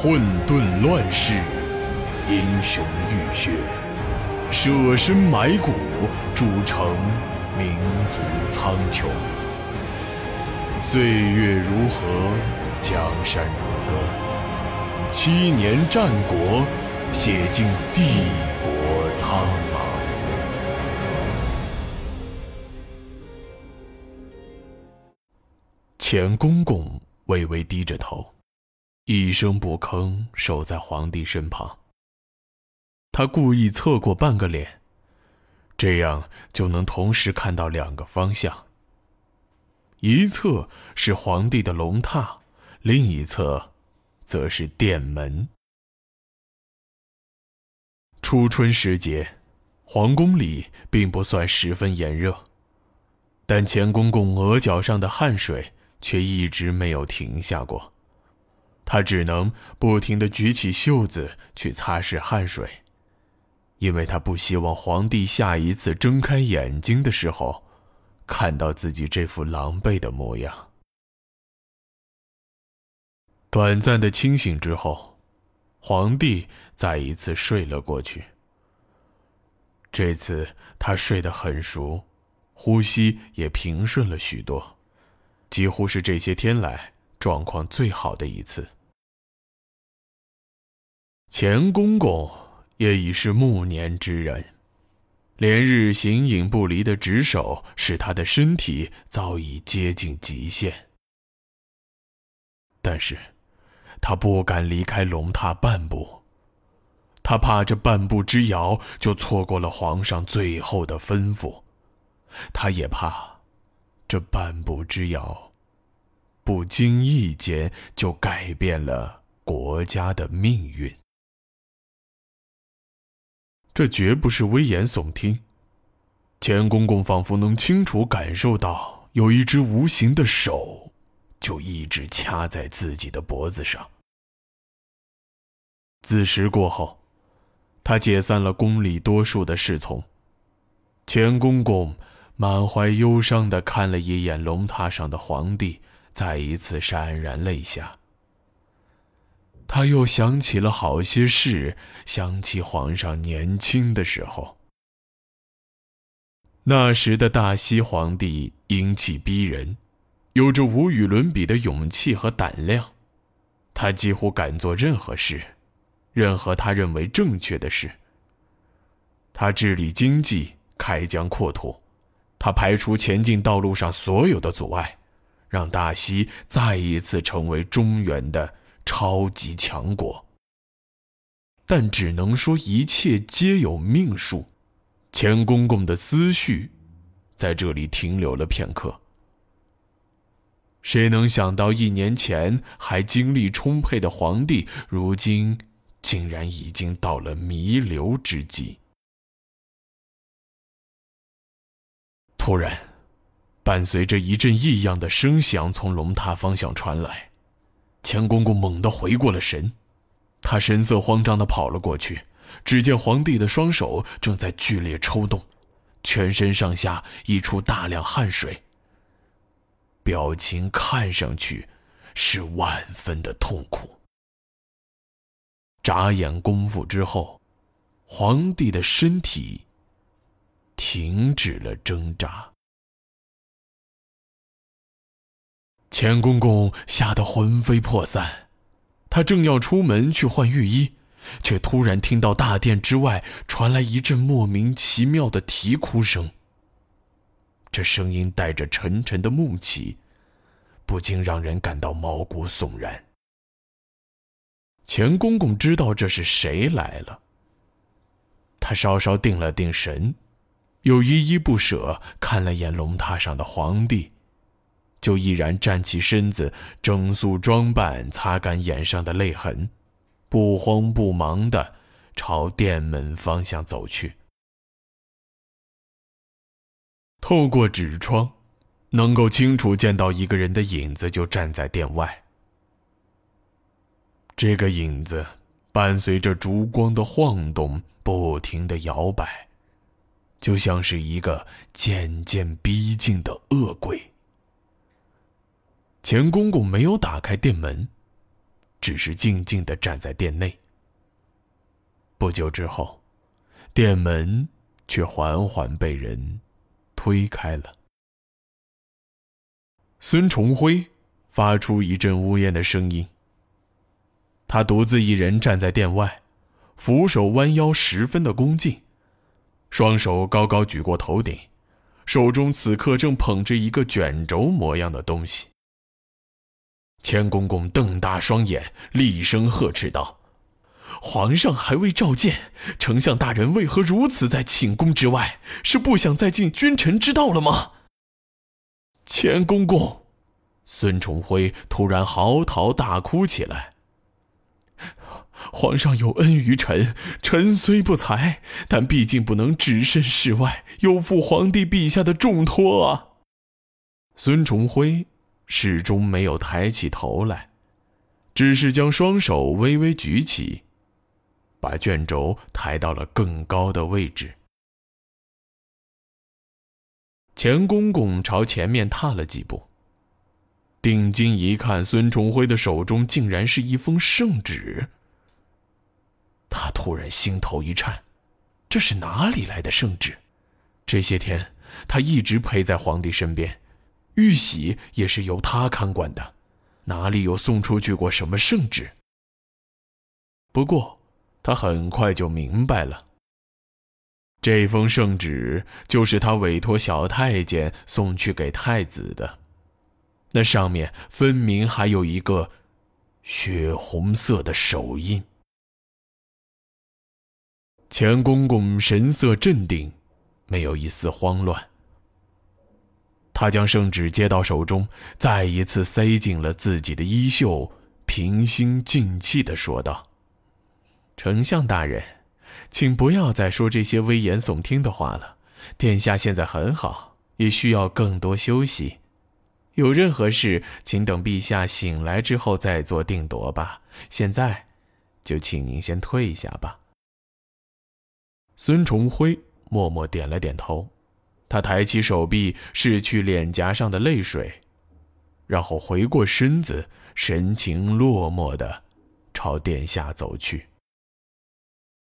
混沌乱世，英雄浴血，舍身埋骨，铸成民族苍穹。岁月如河，江山如歌，七年战国，写尽帝国苍茫。钱公公微微低着头。一声不吭，守在皇帝身旁。他故意侧过半个脸，这样就能同时看到两个方向。一侧是皇帝的龙榻，另一侧则是殿门。初春时节，皇宫里并不算十分炎热，但钱公公额角上的汗水却一直没有停下过。他只能不停地举起袖子去擦拭汗水，因为他不希望皇帝下一次睁开眼睛的时候，看到自己这副狼狈的模样。短暂的清醒之后，皇帝再一次睡了过去。这次他睡得很熟，呼吸也平顺了许多，几乎是这些天来状况最好的一次。钱公公也已是暮年之人，连日形影不离的值守使他的身体早已接近极限。但是，他不敢离开龙榻半步，他怕这半步之遥就错过了皇上最后的吩咐，他也怕这半步之遥不经意间就改变了国家的命运。这绝不是危言耸听。钱公公仿佛能清楚感受到，有一只无形的手，就一直掐在自己的脖子上。子时过后，他解散了宫里多数的侍从。钱公公满怀忧伤地看了一眼龙榻上的皇帝，再一次潸然泪下。他又想起了好些事，想起皇上年轻的时候。那时的大西皇帝英气逼人，有着无与伦比的勇气和胆量，他几乎敢做任何事，任何他认为正确的事。他治理经济，开疆扩土，他排除前进道路上所有的阻碍，让大西再一次成为中原的。超级强国，但只能说一切皆有命数。钱公公的思绪在这里停留了片刻。谁能想到，一年前还精力充沛的皇帝，如今竟然已经到了弥留之际？突然，伴随着一阵异样的声响从龙榻方向传来。钱公公猛地回过了神，他神色慌张地跑了过去，只见皇帝的双手正在剧烈抽动，全身上下溢出大量汗水，表情看上去是万分的痛苦。眨眼功夫之后，皇帝的身体停止了挣扎。钱公公吓得魂飞魄散，他正要出门去换御衣，却突然听到大殿之外传来一阵莫名其妙的啼哭声。这声音带着沉沉的木气，不禁让人感到毛骨悚然。钱公公知道这是谁来了，他稍稍定了定神，又依依不舍看了眼龙榻上的皇帝。就毅然站起身子，整肃装扮，擦干眼上的泪痕，不慌不忙地朝殿门方向走去。透过纸窗，能够清楚见到一个人的影子，就站在殿外。这个影子伴随着烛光的晃动，不停地摇摆，就像是一个渐渐逼近的恶鬼。钱公公没有打开殿门，只是静静的站在殿内。不久之后，殿门却缓缓被人推开了。孙重辉发出一阵呜咽的声音。他独自一人站在殿外，俯手弯腰，十分的恭敬，双手高高举过头顶，手中此刻正捧着一个卷轴模样的东西。钱公公瞪大双眼，厉声呵斥道：“皇上还未召见，丞相大人为何如此在寝宫之外？是不想再进君臣之道了吗？”钱公公，孙重辉突然嚎啕大哭起来。皇上有恩于臣，臣虽不才，但毕竟不能置身事外，有负皇帝陛下的重托啊。孙重辉始终没有抬起头来，只是将双手微微举起，把卷轴抬到了更高的位置。钱公公朝前面踏了几步，定睛一看，孙重辉的手中竟然是一封圣旨。他突然心头一颤，这是哪里来的圣旨？这些天他一直陪在皇帝身边，玉玺也是由他看管的，哪里有送出去过什么圣旨？不过他很快就明白了，这封圣旨就是他委托小太监送去给太子的，那上面分明还有一个血红色的手印。钱公公神色镇定，没有一丝慌乱。他将圣旨接到手中，再一次塞进了自己的衣袖，平心静气地说道：“丞相大人，请不要再说这些危言耸听的话了。殿下现在很好，也需要更多休息。有任何事，请等陛下醒来之后再做定夺吧。现在，就请您先退下吧。”孙重辉默默点了点头，他抬起手臂拭去脸颊上的泪水，然后回过身子，神情落寞的朝殿下走去。